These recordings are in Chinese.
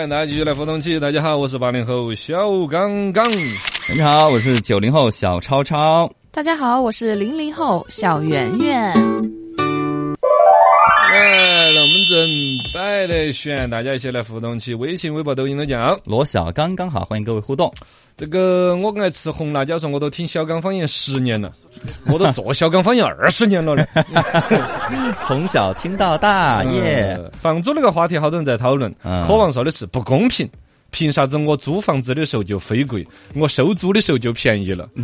欢迎大家继续来互动起。大家好，我是八零后小刚刚。大家好，我是九零后小超超。大家好，我是零零后小圆圆。来，龙门阵摆的选，大家一起来互动起。微信、微博、抖音都讲。罗小刚刚好，欢迎各位互动。这个我爱吃红辣椒，说我都听小刚方言十年了，我都做小刚方言二十年了嘞。从小听到大耶。房租那个话题，好多人在讨论，渴望说的是不公平。凭啥子我租房子的时候就非贵，我收租的时候就便宜了？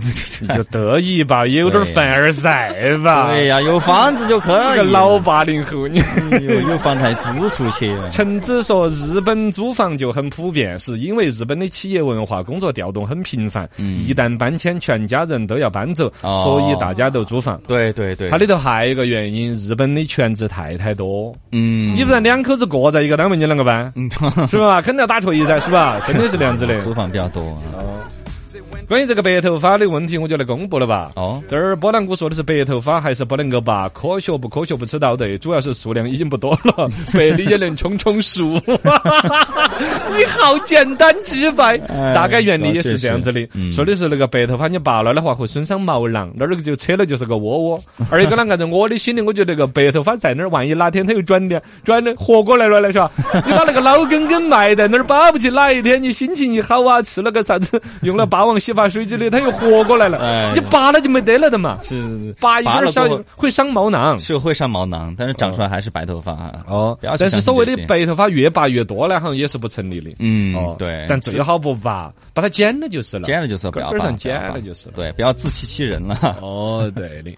你就得意吧，也有点凡尔赛吧。对呀，有房子就可以。个老八零后，你有有房才租出去。陈子说，日本租房就很普遍，是因为日本的企业文化、工作调动很频繁。一旦搬迁，全家人都要搬走，所以大家都租房。对对对。它里头还有一个原因，日本的全职太太多。嗯。你不然两口子过在一个单位，你啷个办？是吧？肯定要打锤噻，是吧？吧，真的是这样子的，租房比较多。关于这个白头发的问题，我就来公布了吧。哦，这儿波浪谷说的是白头发还是不能够拔科学不科学不知道的，主要是数量已经不多了，白的也能充充数。你好简单直白，大概原理也是这样子的。说的是那个白头发你拔了的话会损伤毛囊，那儿就扯了就是个窝窝。而一个呢，按照我的心里，我觉得那个白头发在那儿，万一哪天它又转的转的活过来了来是吧？你把那个老根根埋在那儿，保不齐哪一天你心情一好啊，吃了个啥子，用了霸王洗。发水之类，它又活过来了。哎你拔了就没得了的嘛。是是是拔一根小会伤毛囊，是会伤毛囊，但是长出来还是白头发啊。哦，但是所谓的白头发越拔越多呢，好像也是不成立的。嗯，对。但最好不拔，把它剪了就是了。剪了就是不要拔。剪了就是了。对，不要自欺欺人了。哦，对的。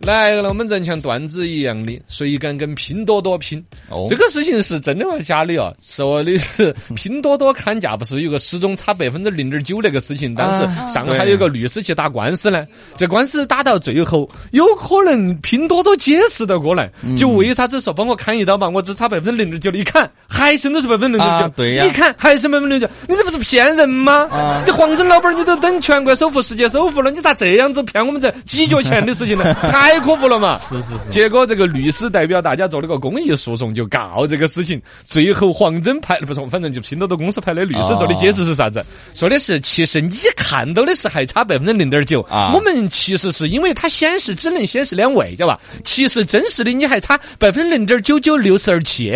来了，我们人像段子一样的，谁敢跟拼多多拼？哦，这个事情是真的吗？假的哦？说的是拼多多砍价，不是有个始终差百分之零点九那个事情？当时上海有个律师去打官司呢，这官司打到最后，有可能拼多多解释得过来，就为啥子说帮我砍一刀吧？我只差百分之零点九，你砍还剩都是百分之零点九，对呀，你砍还剩百分之零点九，你这不是骗人吗？你黄峥老板，你都等全国首富、世界首富了，你咋这样子骗我们这几角钱的事情呢？太可恶了嘛！是是是。结果这个律师代表大家做了个公益诉讼，就告这个事情。最后黄峥派不是，反正就拼多多公司派的律师做的解释是啥子？说的是其实你看到的是还差百分之零点九啊。我们其实是因为它显示只能显示两位，知道吧？其实真实的你还差百分之零点九九六十二七。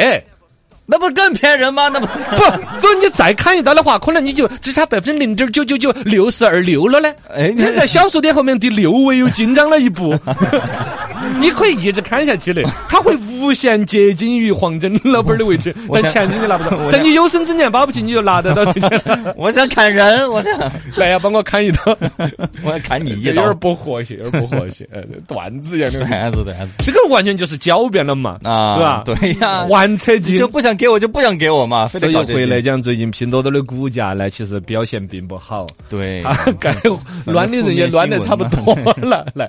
那不更骗人吗？那不 不，如果你再砍一刀的话，可能你就只差百分之零点九九九六十二六了呢。哎，你在 小数点后面第六位又进账了一步。你可以一直砍下去的，他会无限接近于黄峥老板的位置，但钱你拿不到。在你有生之年，保不齐你就拿得到这些。我想砍人，我想来呀，帮我砍一刀。我要砍你一刀，有点不和谐，有点不和谐。呃，段子一样的段子，段子。这个完全就是狡辩了嘛，啊，对吧？对呀，玩车机，就不想给我就不想给我嘛。所以回来讲，最近拼多多的股价呢，其实表现并不好。对，该乱的人也乱的差不多了，来。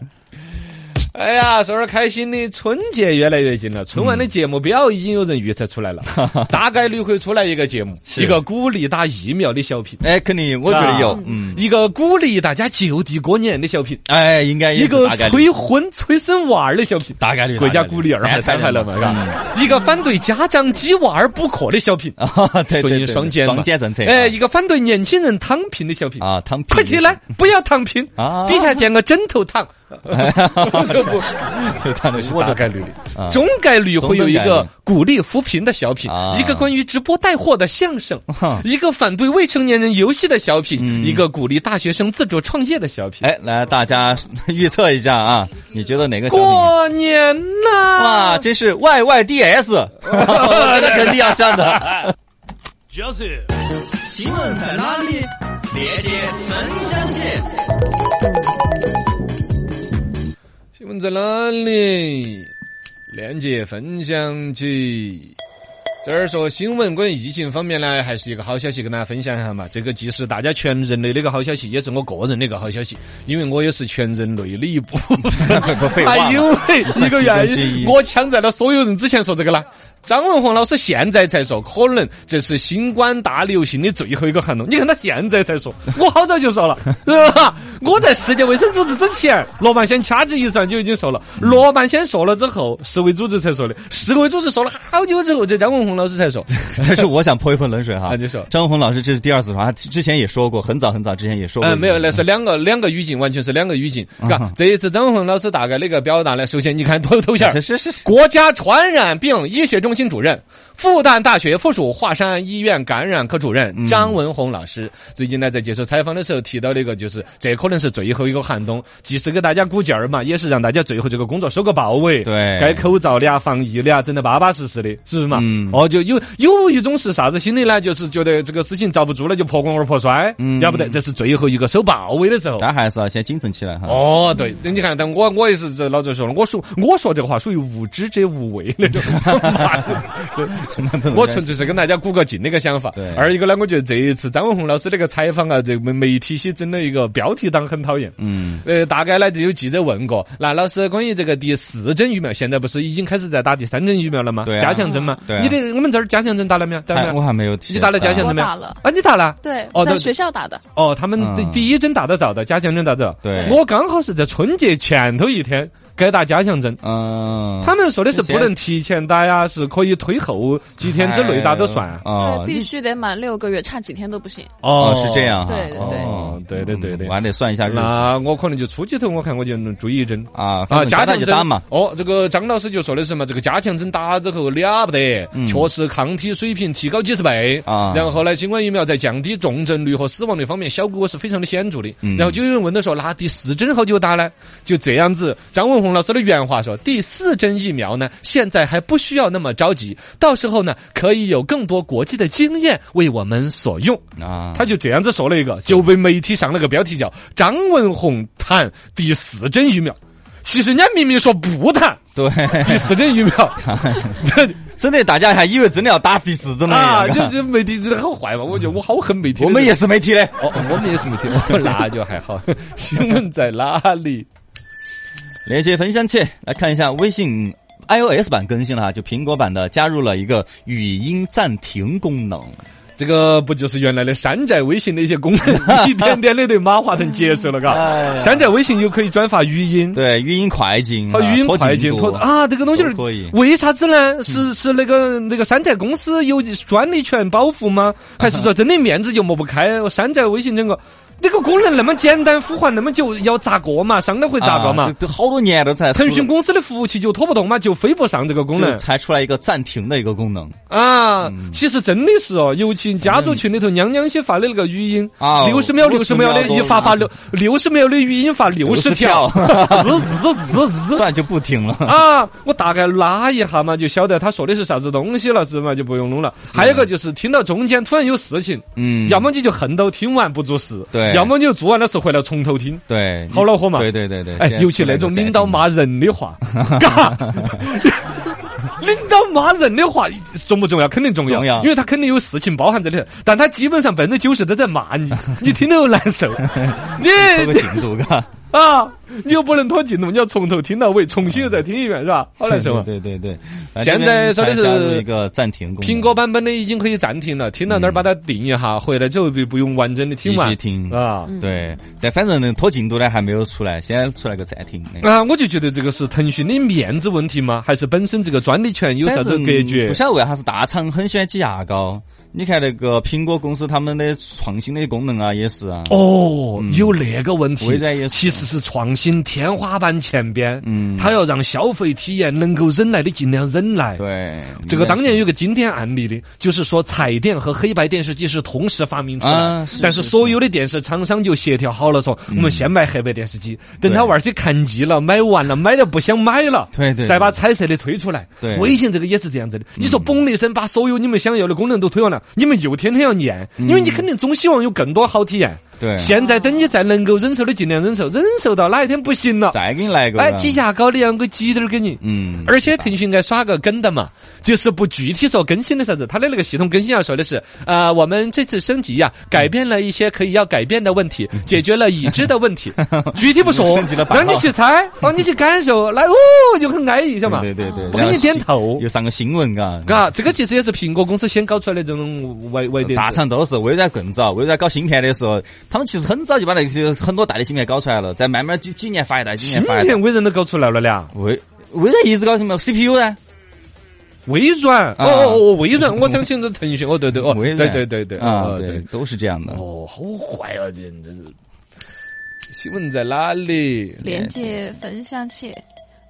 哎呀，说点开心的，春节越来越近了。春晚的节目表已经有人预测出来了，大概率会出来一个节目，一个鼓励打疫苗的小品。哎，肯定，我觉得有。嗯，一个鼓励大家就地过年的小品。哎，应该一个催婚催生娃儿的小品。大概率，国家鼓励二孩三孩了嘛？一个反对家长挤娃儿补课的小品。顺应双减双减政策。哎，一个反对年轻人躺平的小品。啊，躺平。快起来，不要躺平。啊，底下建个枕头躺。就不，就他那是大概率的，中概率会有一个鼓励扶贫的小品，一个关于直播带货的相声，一个反对未成年人游戏的小品，一个鼓励大学生自主创业的小品。哎，来大家预测一下啊，你觉得哪个？过年啦！哇，真是 Y Y D S，那肯定要上的。就是新闻在哪里？链接分享起。新闻在哪里？链接分享起。这儿说新闻关于疫情方面呢，还是一个好消息，跟大家分享一下嘛。这个既是大家全人类的一个好消息，也是我个人的一个好消息，因为我也是全人类的一部分。还 因为 一个原因，我抢在了所有人之前说这个啦。张文宏老师现在才说，可能这是新冠大流行的最后一个寒冬。你看他现在才说，我好早就说了，是吧？我在世界卫生组织之前，罗曼先掐指一算就已经说了。罗曼先说了之后，世卫组织才说的，世卫组织说了好久之后，这张文宏老师才说。但是我想泼一盆冷水哈，啊你说张文宏老师这是第二次说，他之前也说过，很早很早之前也说过。嗯，没有，那是两个两个语境，完全是两个语境。嘎，这一次张文宏老师大概那个表达呢，首先你看头头衔儿是是是，国家传染病医学中中心主任、复旦大学附属华山医院感染科主任张文宏老师，最近呢在接受采访的时候提到那个，就是这可能是最后一个寒冬，既是给大家鼓劲儿嘛，也是让大家最后这个工作收个报尾。对该口罩的啊、防疫的啊，整得巴巴适适的，是不是嘛？嗯哦，就有有一种是啥子心理呢？就是觉得这个事情遭不住了，就破罐而破摔。嗯要不得，这是最后一个收报尾的时候。但还是要先谨慎起来哈。哦，对，你看，但我我也是这老早说了，我说我说这个话属于无知者无畏那种，我纯粹是跟大家鼓个劲的一个想法对。二一个呢，我觉得这一次张文宏老师那个采访啊，这个媒体些整了一个标题党很讨厌。嗯，呃，大概呢就有记者问过，那老师关于这个第四针疫苗，现在不是已经开始在打第三针疫苗了吗？对啊加强针吗？对啊你的我们这儿加强针打了没有？打了没有？我还没有提。你打了加强针没有？打了啊，你打了？对，哦在学校打的。哦，他们第一针打得早的，加强针打得早。对我刚好是在春节前头一天该打加强针。嗯，他们说的是不能提前打呀，是可以推后几天之内打都算。啊对，，必须得满六个月，差几天都不行。哦是这样哈。对对对哦，对的对的嗯我。还得算一下日子那我可能就初级头，我看我就能注意一针。啊啊，加强针嘛。哦，这个张老师就说的是嘛，这个加强针打之后了不得，确实抗体水平提高几十倍啊然后呢，新冠疫苗在降低重症率和死亡率方面效果是非常的显著的。嗯然后就有人问到说，那第四针好久打呢？就这样子，张文宏老师的原话说，第四针疫苗呢，现在还不需要那么着急，到时候呢，可以有更多国际的经验为我们所用。啊，他就这样子说了一个，就被媒体上了个标题叫“张文宏谈第四针疫苗”。其实人家明明说不谈对，第四针疫苗，真的大家还以为真的要打第四针了啊，一样。就这媒体真的好坏嘛！我觉得我好恨媒体。我们也是媒体的。哦，我们也是媒体，哦那就还好。新闻在哪里？链接分享器，来看一下微信 iOS 版更新了哈，就苹果版的加入了一个语音暂停功能。这个不就是原来的山寨微信的一些功能，一点点的对马化腾接受了，嘎 哎。山寨微信又可以转发语音，对，语音快进，和语音快进啊，这个东西可以为啥子呢？是是那个那个山寨公司有专利权保护吗？还是说真的面子就抹不开？山寨微信整个那个功能那么简单，呼唤那么久，要咋个嘛？上来会咋个嘛啊？都好多年了才腾讯公司的服务器就拖不动嘛，就飞不上这个功能才出来一个暂停的一个功能啊！其实真的是哦，尤其家族群里头娘娘些发的那个语音啊六十秒六十秒的一发发六六十秒的语音发六十条，滋滋滋滋滋。算就不停了。啊，我大概拉一下嘛，就晓得他说的是啥子东西了，是嘛？就不用弄了。还有一个就是听到中间突然有事情，嗯，要么你就恨到听完不做事，对要么你就做完了事回来从头听。对，好恼火嘛。对对对对，哎尤其那种领导骂人的话，嘎，领导骂人的话重不重要？肯定重要，重要。因为他肯定有事情包含在里头。但他基本上百分之九十都在骂你，你听得又难受。你这个进度，嘎，啊，你又不能拖进度，你要从头听到尾，重新又再听一遍，是吧？好难受啊！对对对，现在说的是一个暂停功能，苹果版本的已经可以暂停了，听到那儿把它定一下，回来之后就不用完整的听完继续听啊。对，但反正能拖进度呢还没有出来，先出来个暂停的。啊，我就觉得这个是腾讯的面子问题吗？还是本身这个专利权有啥子隔绝不？晓得为啥是大厂很喜欢挤牙膏。你看那个苹果公司他们的创新的功能啊，也是啊。哦，有那个问题，微软也是其实是创新天花板前边，嗯。它要让消费体验能够忍耐的尽量忍耐。对，这个当年有个经典案例的，就是说彩电和黑白电视机是同时发明出来，啊是但是是所有的电视厂商就协调好了说，我们先卖黑白电视机，等他娃儿些看腻了，买完了，买的不想买了，对对对再把彩色的推出来。对。微信这个也是这样子的。你说嘣的一声把所有你们想要的功能都推完了，你们又天天要念，因为你肯定总希望有更多好体验。对。现在等你再能够忍受的尽量忍受，忍受到哪一天不行了，再给你来个，哎，挤牙膏的样给挤点儿给你。嗯，而且腾讯应该耍个梗的嘛，就是不具体说更新的啥子，它的那个系统更新要说的是，呃，我们这次升级呀、改变了一些可以要改变的问题，解决了已知的问题，具体不说让你去猜，让你去感受，来哦，就很安逸，晓得嘛？对对对，不给你点头又上个新闻，嘎。嘎，这个其实也是苹果公司先搞出来的这种外外点大厂都是微软更早，微软搞芯片的时候，他们其实很早就把那些很多大的芯片搞出来了，再慢慢几几年发一代，几年发一代。片微软都搞出来了俩，微微软一直搞什么 CPU 呢？微软，哦啊哦哦，微软，我想起这腾讯，哦对对哦，微软对对对对，啊哦，对，都是这样的。哦，好坏啊，这人真是。新闻在哪里？链接分享器。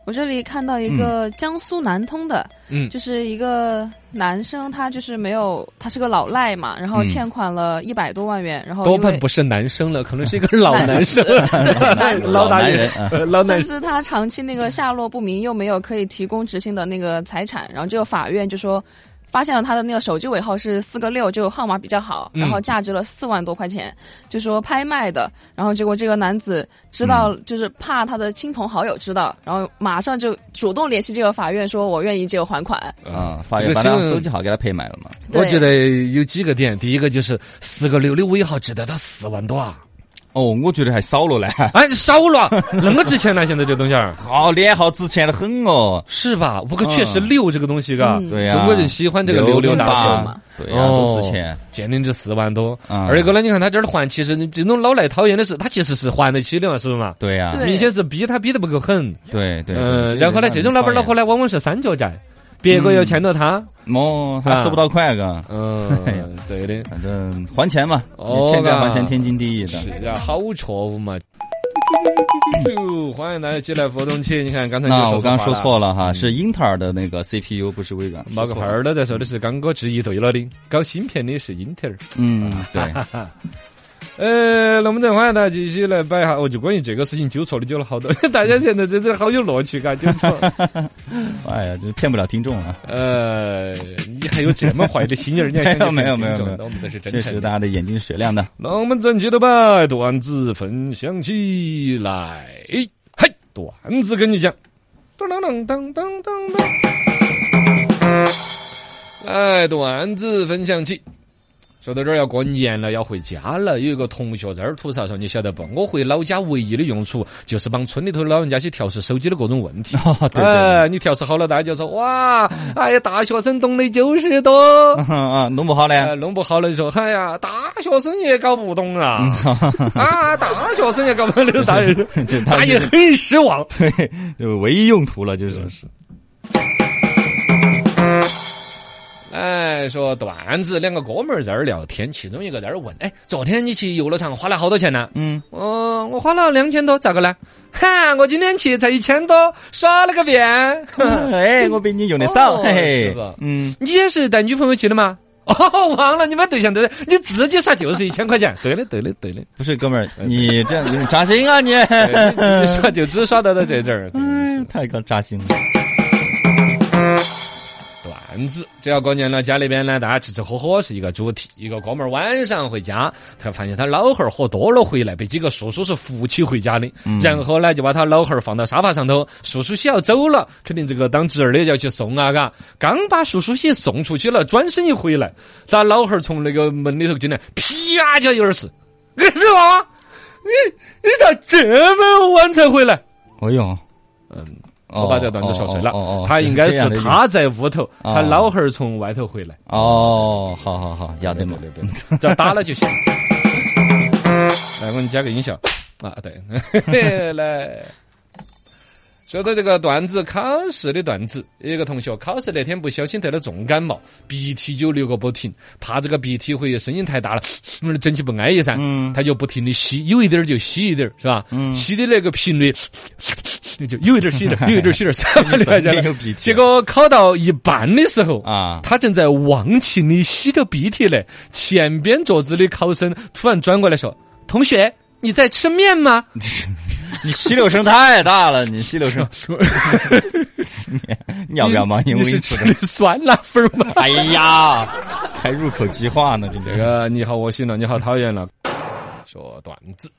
我这里看到一个江苏南通的，嗯。就是一个男生，他就是没有，他是个老赖嘛，然后嗯。欠款了一百多万元，然后多半不是男生了，可能是一个 老男生，老大爷老男人老男但。是他长期那个下落不明，又没有可以提供执行的那个财产，然后这个法院就说。发现了他的那个手机尾号是四个六，就号码比较好，嗯然后价值了四万多块钱，就说拍卖的。然后结果这个男子知道，就是怕他的亲朋好友知道，然后马上就主动联系这个法院，说我愿意这个还款。啊，法院把他这个手机号给他拍卖了嘛？我觉得有几个点，第一个就是四个六的尾号值得到四万多啊！哦，我觉得还少了呢。哎，少了，那么值钱呢，现在这东西儿 好，脸号值钱的很哦。是吧？不过确实六这个东西，嘎，嗯对呀，中国人喜欢这个六六大八顺嘛。对呀，都值钱。鉴定值四万多。嗯二一个呢，你看他这儿还，其实这种老赖讨厌的是，他其实是还得起的嘛，是不是嘛？对呀，对明显是逼他逼得不够狠。对对。嗯，然后呢，这种老板老婆，呢，往往是三角债，别个又欠到他。哦，还收不到款，嘎。嗯，对的。反正还钱嘛，哦欠债还钱天经地义的。是呀，好错误嘛。欢迎大家进来互动起。你看刚才你那我刚刚说说错了哈，是英特尔的那个 CPU，不是微软。冒个泡儿的在说的是刚哥质疑对了的，搞芯片的是英特尔。嗯，对，呃，那我们再欢迎大家继续来摆一下，哦，就关于这个事情纠错的纠了好多，大家现在真是好有乐趣，嘎，纠错。哎呀，这骗不了听众啊。呃，你还有这么坏的心眼儿？你还想去 没有没有没有那我们都是真确实，大。家的眼睛是雪亮的。那我们整期的把段子分享起来，嘿，段子跟你讲，当当当当当当当，来，段子分享起。说到这儿要过年了，要回家了。有一个同学在这儿吐槽说：“你晓得不？我回老家唯一的用处就是帮村里头老人家去调试手机的各种问题。哦，对对哎，你调试好了，大家就说哇，哎呀，大学生懂的就是多。弄不好哎，呢，弄不好了就说，哎呀，大学生也搞不懂啊！嗯啊，大学生也搞不懂，那个大 爷，大爷很失望。对，就唯一用途了，就是。哎，说段子，两个哥们儿在那儿聊天，其中一个在那儿问，哎，昨天你去游乐场花了好多钱呢？嗯，哦，我花了两千多，咋个呢？哈，我今天去才一千多，耍了个遍。哎，我比你用的少，哦嘿嘿是吧，嗯，你也是带女朋友去的吗？哦，忘了，你们对象对的，你自己耍就是一千块钱。对的，对的，对的。不是哥们儿，你这样扎心啊，你，你耍就只耍到到这阵儿。嗯，太搞扎心了。段子，只要过年了，家里边呢，大家吃吃喝喝是一个主题。一个哥们儿晚上回家，他发现他老汉儿喝多了回来，被几个叔叔是扶起回家的。然后呢，就把他老汉儿放到沙发上头，叔叔些要走了，肯定这个当侄儿的就要去送啊，嘎。刚把叔叔些送出去了，转身一回来，他老汉儿从那个门里头进来，啪就有点事。干什么？你你咋这么晚才回来？哎呦，嗯。哦我把这段子说碎了。哦哦哦，他应该是他在屋头，哦。他老汉儿从外头回来。哦，好好好，要得嘛，对对对，只要打了就行。来，我给你加个音效。啊，对，来。说到这个段子，考试的段子，有一个同学考试那天不小心得了重感冒，鼻涕就流个不停，怕这个鼻涕会声音太大了，嗯，整起不安逸噻，嗯。他就不停的吸，有一点儿就吸一点儿，是吧？嗯。吸的那个频率就有一点儿吸一点儿，有一点儿吸一点儿，三百六结果考到一半的时候啊。他正在忘情的吸着鼻涕呢，前边桌子的考生突然转过来说：“同学，你在吃面吗 你吸溜声太大了，你吸溜声，你要不要忙？？”因为你是吃的酸辣粉吗？哎呀，还入口即化呢，这这个你好恶心了，你好讨厌了。说段子，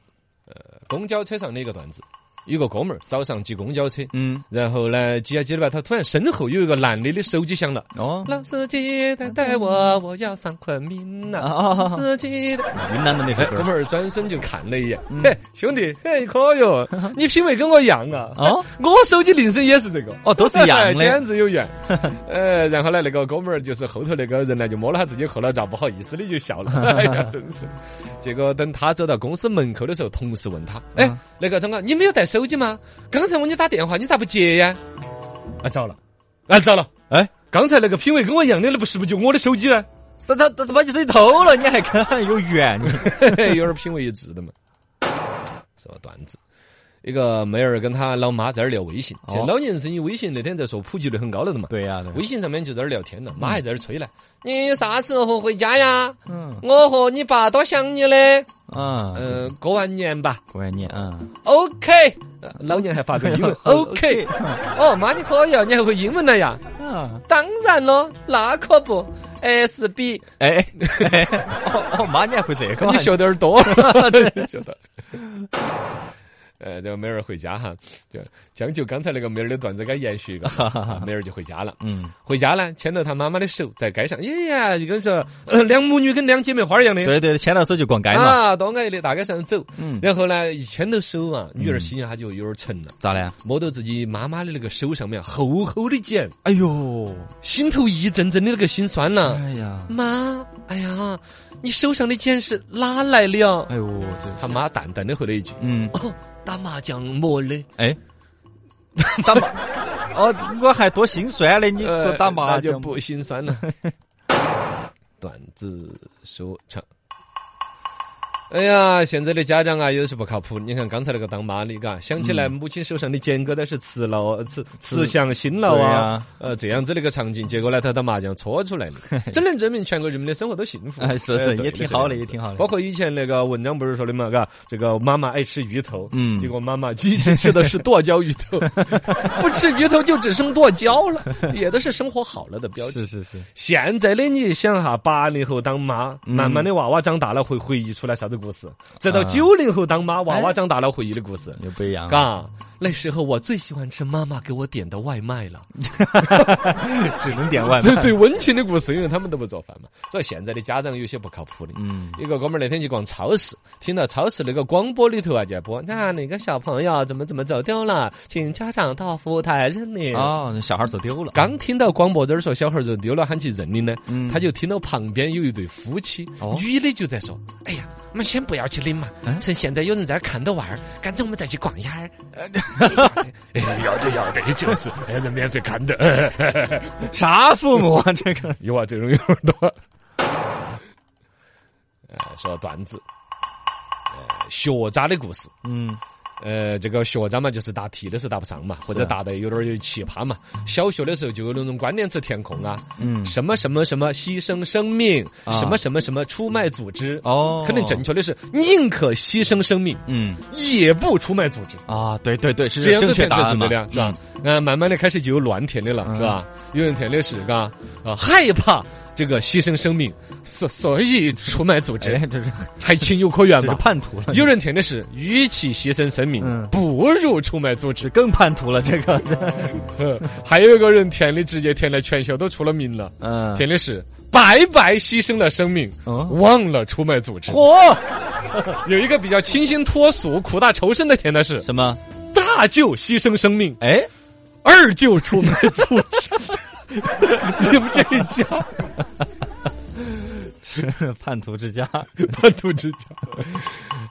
呃，公交车上的一个段子。有个哥们儿早上挤公交车，嗯，然后呢挤啊挤的吧，他突然身后有一个男的的手机响了。哦，老司机带带我，我要上昆明呐！老，司机的，云南的那哎，首歌哥们儿转身就看了一眼，嘿，兄弟，嘿，可哟，你品味跟我一样啊！哦，我手机铃声也是这个，哦，都是一样的简，直有缘。呃，然后呢，那个哥们儿就是后头那个人呢，就摸了他自己后脑勺，不好意思的就笑了。哎呀，真是。结果等他走到公司门口的时候，同事问他：“哎嗯，那个张哥，你没有带手机吗？刚才我给你打电话，你咋不接呀？”啊，糟了，啊，糟了，哎，刚才那个品味跟我一样的，那不是不就我的手机呢？他他他把你手机偷了，你还跟他有缘？你 有点品味一致的嘛。说段子，一个妹儿跟她老妈在那儿聊微信，哦现在老年人生意微信那天在说普及率很高了的嘛。对呀，对微信上面就在那儿聊天了，妈还在那儿催呢。你啥时候回家呀？嗯我和你爸多想你嘞。啊，呃，过完年吧。过完年啊，OK，呃老年还发个 英文。OK，哦，妈你可以啊，你还会英文了呀？啊，当然了，那可不。S B，哎，哦哦，妈，你还会这个？你学点儿多了，学的。呃，这个妹儿回家哈，就将就刚才那个妹儿的段子该延续一个，啊妹儿就回家了。嗯，回家呢，牵着她妈妈的手在街上，哎呀，就跟说呃 两母女跟两姐妹花一样的。对对，牵到手就逛街嘛，啊，多安逸的大街上走，嗯，然后呢，一牵到手啊，女儿心下就有点沉了，咋了？摸到自己妈妈的那个手上面厚厚的茧，哎呦，心头一阵阵的那个心酸呐。哎呀，妈，哎呀，你手上的钱是哪来的呀？哎呦，他妈淡淡的回了一句嗯，：“哦，打麻将磨的。哎，打麻，哦，我还多心酸嘞！你呃”说打麻将那就不心酸了。段子说唱。哎呀，现在的家长啊，有的是不靠谱。你看刚才那个当妈的，嘎，想起来母亲手上的茧疙瘩是慈劳、慈慈祥、辛劳啊，呃，这样子的一个场景，结果呢，他打麻将搓出来的，真能证明全国人民的生活都幸福。哎是是也挺好的也挺好的。包括以前那个文章不是说的嘛，嘎，这个妈妈爱吃鱼头，嗯。结果妈妈机器吃的是剁椒鱼头，不吃鱼头就只剩剁椒了，也都是生活好了的标志。是是是，现在的你想哈，八零后当妈，嗯。慢慢的娃娃长大了会回忆出来啥子故事，再到啊九零后当妈，娃娃长大了回忆的故事。又不一样，嘎，那时候我最喜欢吃妈妈给我点的外卖了，只能点外卖。这最温情的故事，因为他们都不做饭嘛。所以现在的家长有些不靠谱的。嗯，一个哥们儿那天去逛超市，听到超市那个广播里头啊就在播，那那个小朋友怎么怎么走丢了，请家长到服务台认领。哦，小孩走丢了，刚听到广播这儿说小孩儿走丢了，喊去认领呢，嗯他就听到旁边有一对夫妻，哦女的就在说：“哎呀，我们先不要去领嘛，嗯趁现在有人在看到娃儿，干脆我们再去逛一下儿。” 哎，要得要得，就是还是免费看的，啥父母啊？这个有啊，这种有点多。呃，说段子，呃，学渣的故事。嗯，呃，这个学渣嘛，就是答题的时候答不上嘛，或者答的有点儿奇葩嘛。小学的时候就有那种关键词填空啊，嗯什么什么什么牺牲生命，啊什么什么什么出卖组织。哦，可能正确的是宁可牺牲生命，嗯也不出卖组织。啊，对对对，是这样子正确填才答案嘛是对的，是吧？嗯，慢慢的开始就有乱填的了，是吧？有人填的是，嘎啊，害怕这个牺牲生命，所所以出卖组织哎，，这是还情有可原这是嘛？叛徒了，有人填的是，与其牺牲生命嗯，不如出卖组织。更叛徒了，这个，呃还有一个人填的直接填了全校都出了名了，嗯，填的是白白牺牲了生命，嗯忘了出卖组织。嚯，有一个比较清新脱俗、苦大仇深的填的是什么？大舅牺牲生命，哎，二舅出卖组织。你们这一家叛徒之家，叛徒之家。